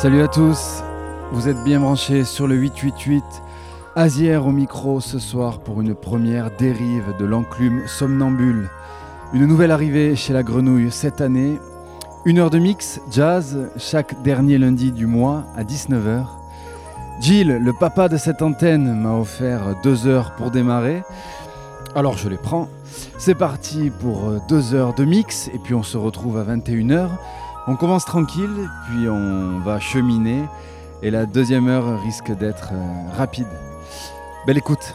Salut à tous, vous êtes bien branchés sur le 888. Azière au micro ce soir pour une première dérive de l'enclume somnambule. Une nouvelle arrivée chez la grenouille cette année. Une heure de mix jazz chaque dernier lundi du mois à 19h. Gilles, le papa de cette antenne, m'a offert deux heures pour démarrer. Alors je les prends. C'est parti pour deux heures de mix et puis on se retrouve à 21h. On commence tranquille, puis on va cheminer, et la deuxième heure risque d'être euh, rapide. Belle écoute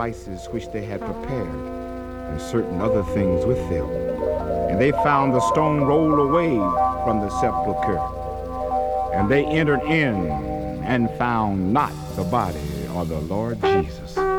spices which they had prepared, and certain other things with them. And they found the stone rolled away from the sepulchre. And they entered in and found not the body of the Lord Jesus.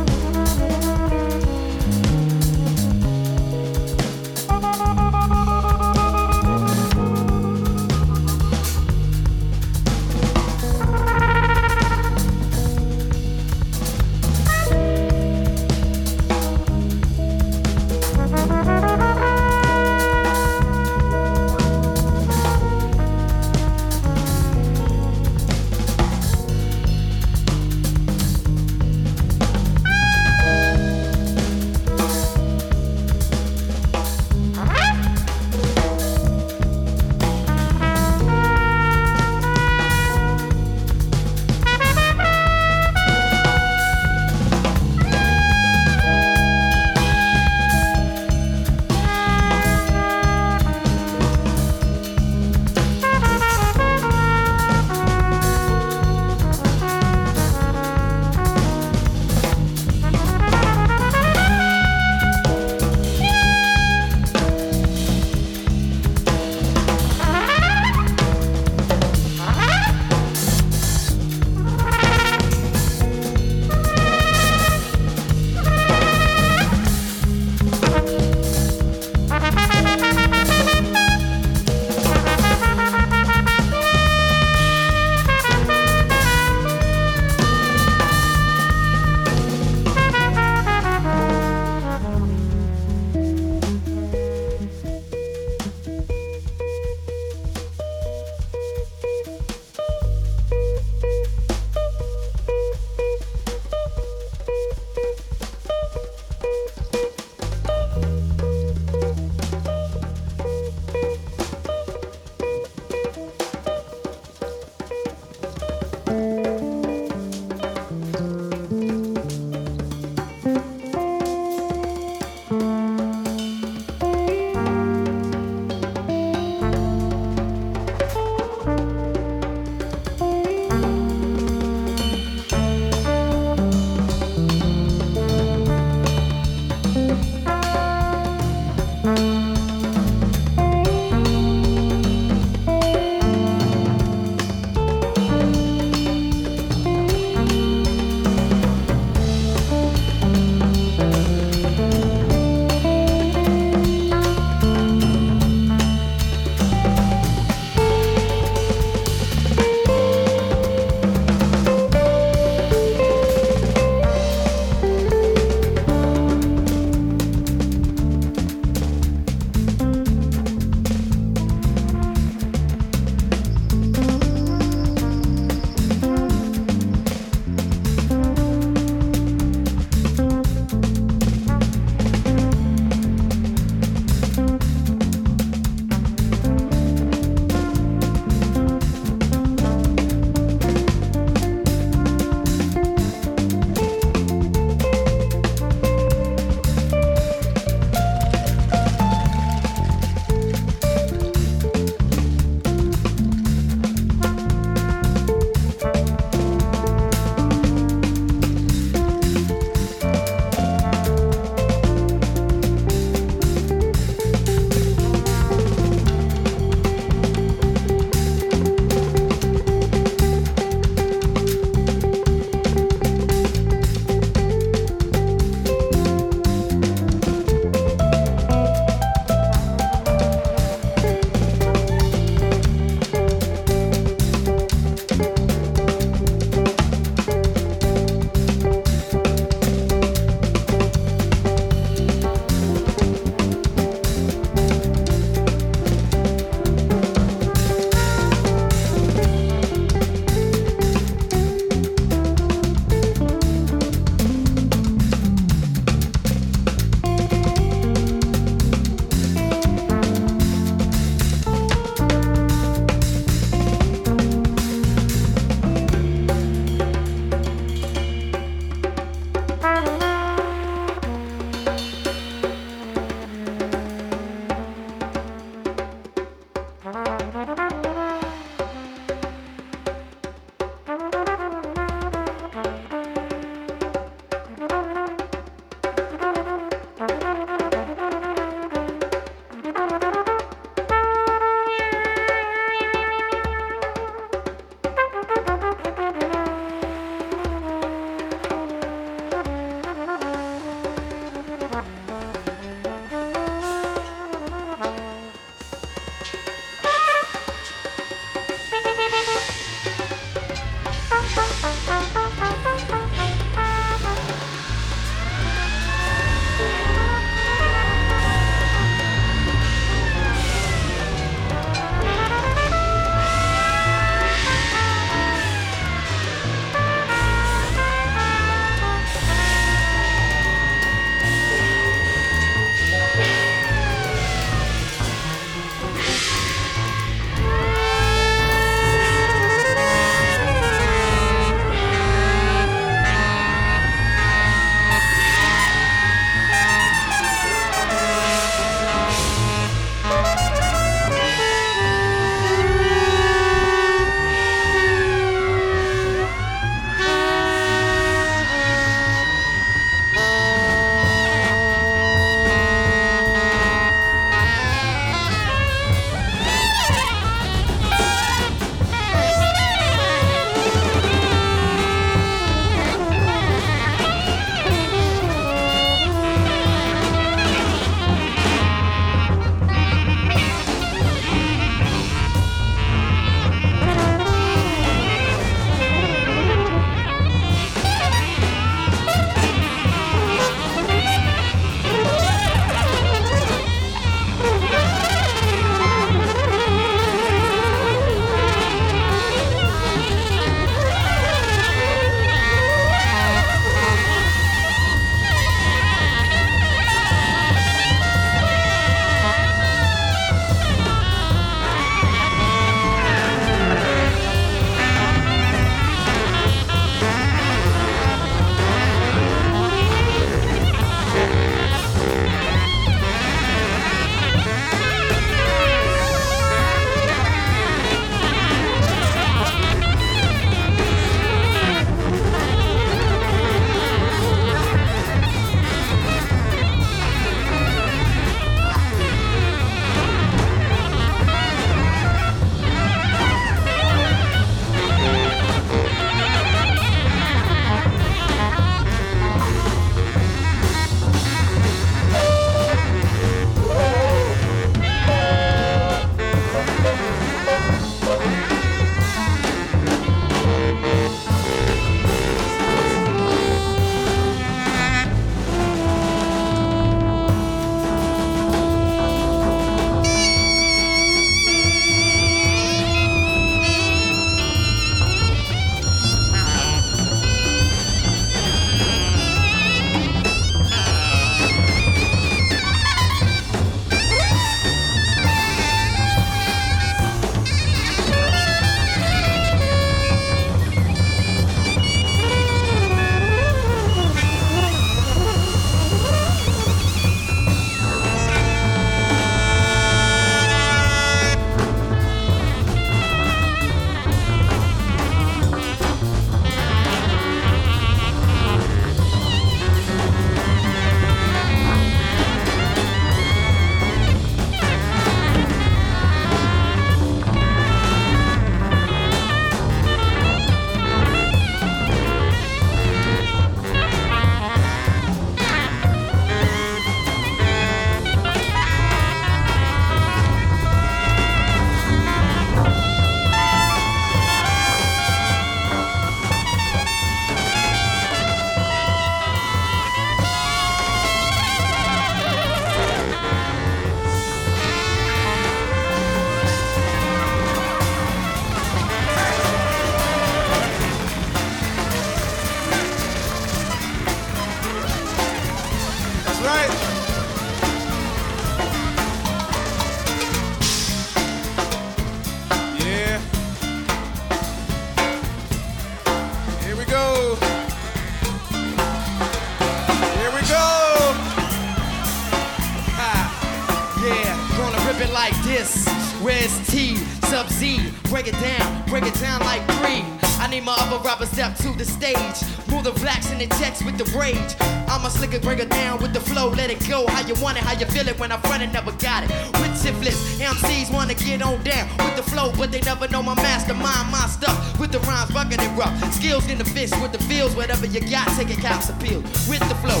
A caps appeal. With the flow,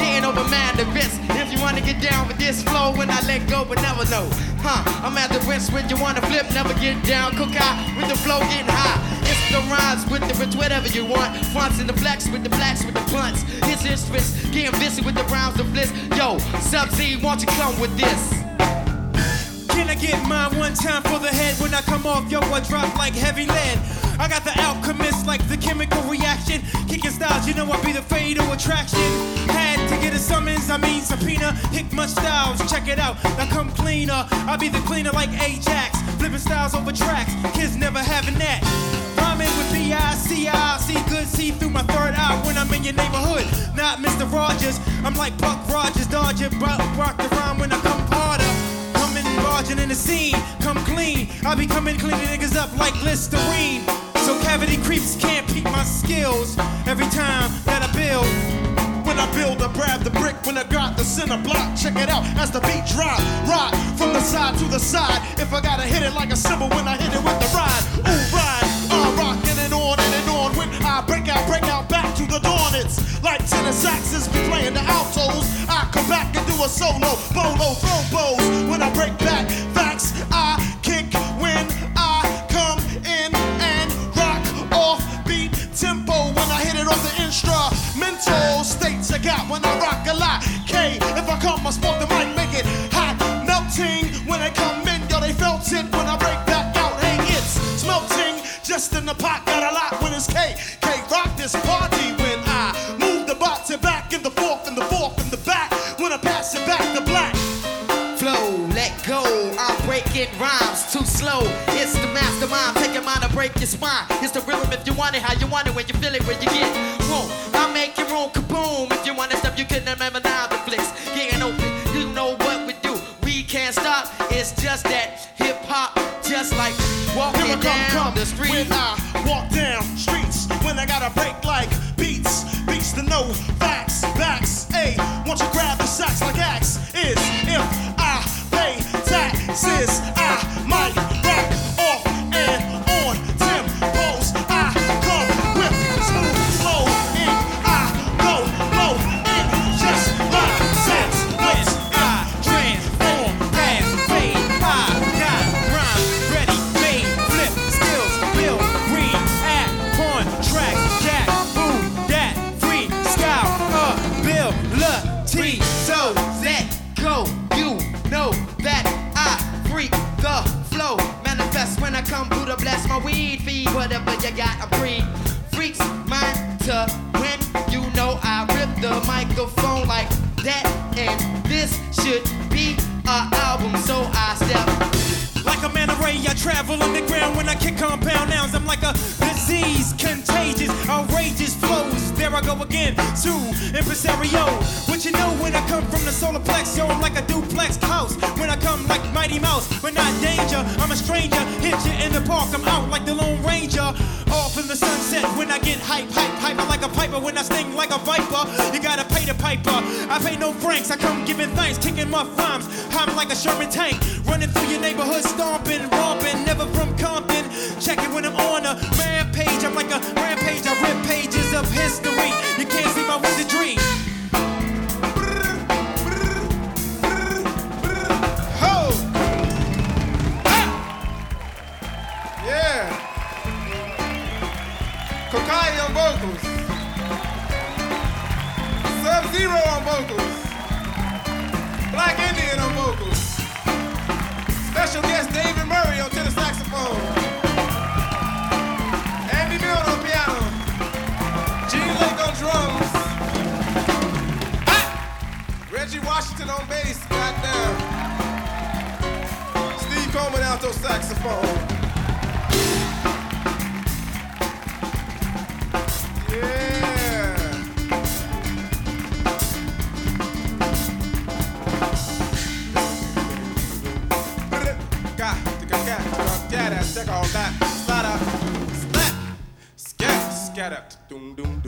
getting over mad the. If you wanna get down with this flow, when I let go, but never know. Huh, I'm at the risk when you wanna flip, never get down. Cook out with the flow, getting high. It's the rhymes with the rich, whatever you want. Fronts in the flex with the blacks with the blunts. His instruments, getting busy with the rhymes of bliss. Yo, Sub Z, won't you come with this? Can I get mine one time for the head? When I come off, yo, I drop like heavy lead. I got the alchemist like the chemical reaction. Kicking styles, you know I be the fatal attraction. Had to get a summons, I mean subpoena. Hick my styles, check it out. Now come cleaner. I be the cleaner like Ajax. Flipping styles over tracks. Kids never having that. Rhyming with B-I-C-I, see good, see through my third eye when I'm in your neighborhood. Not Mr. Rogers, I'm like Buck Rogers, dodger, but rock the rhyme when I come harder. Coming barging in the scene, come clean. I be coming cleaning niggas up like Listerine. So cavity creeps can't peep my skills every time that I build. When I build, I grab the brick when I got the center block. Check it out as the beat drop. Rock from the side to the side. If I gotta hit it like a cymbal when I hit it with the ride. Ooh, ride. I'm rocking and on and, and on. When I break out, break out back to the dawn. It's like tenor saxes be playing the altos. I come back and do a solo, bolo, throw. When I break back, I it the instrumental states I got when I rock a lot. K, if I come, I smoke the mic, make it hot, melting. When they come in, yo, they felt it. When I break back out, hey, it's smelting. Just in the pot, got a lot when it's K. K rock this party when I move the bot to back in the fourth and the fourth and the back. When I pass it back to black. Flow, let go. I'm breaking rhymes too slow. It's the mastermind, take taking mine to break your spine. It's the rhythm if you want it, how you want it, when you feel it, when you get boom. Gene Lake on drums. Reggie Washington on bass, goddamn. Steve Coleman saxophone. Yeah. Doom doom.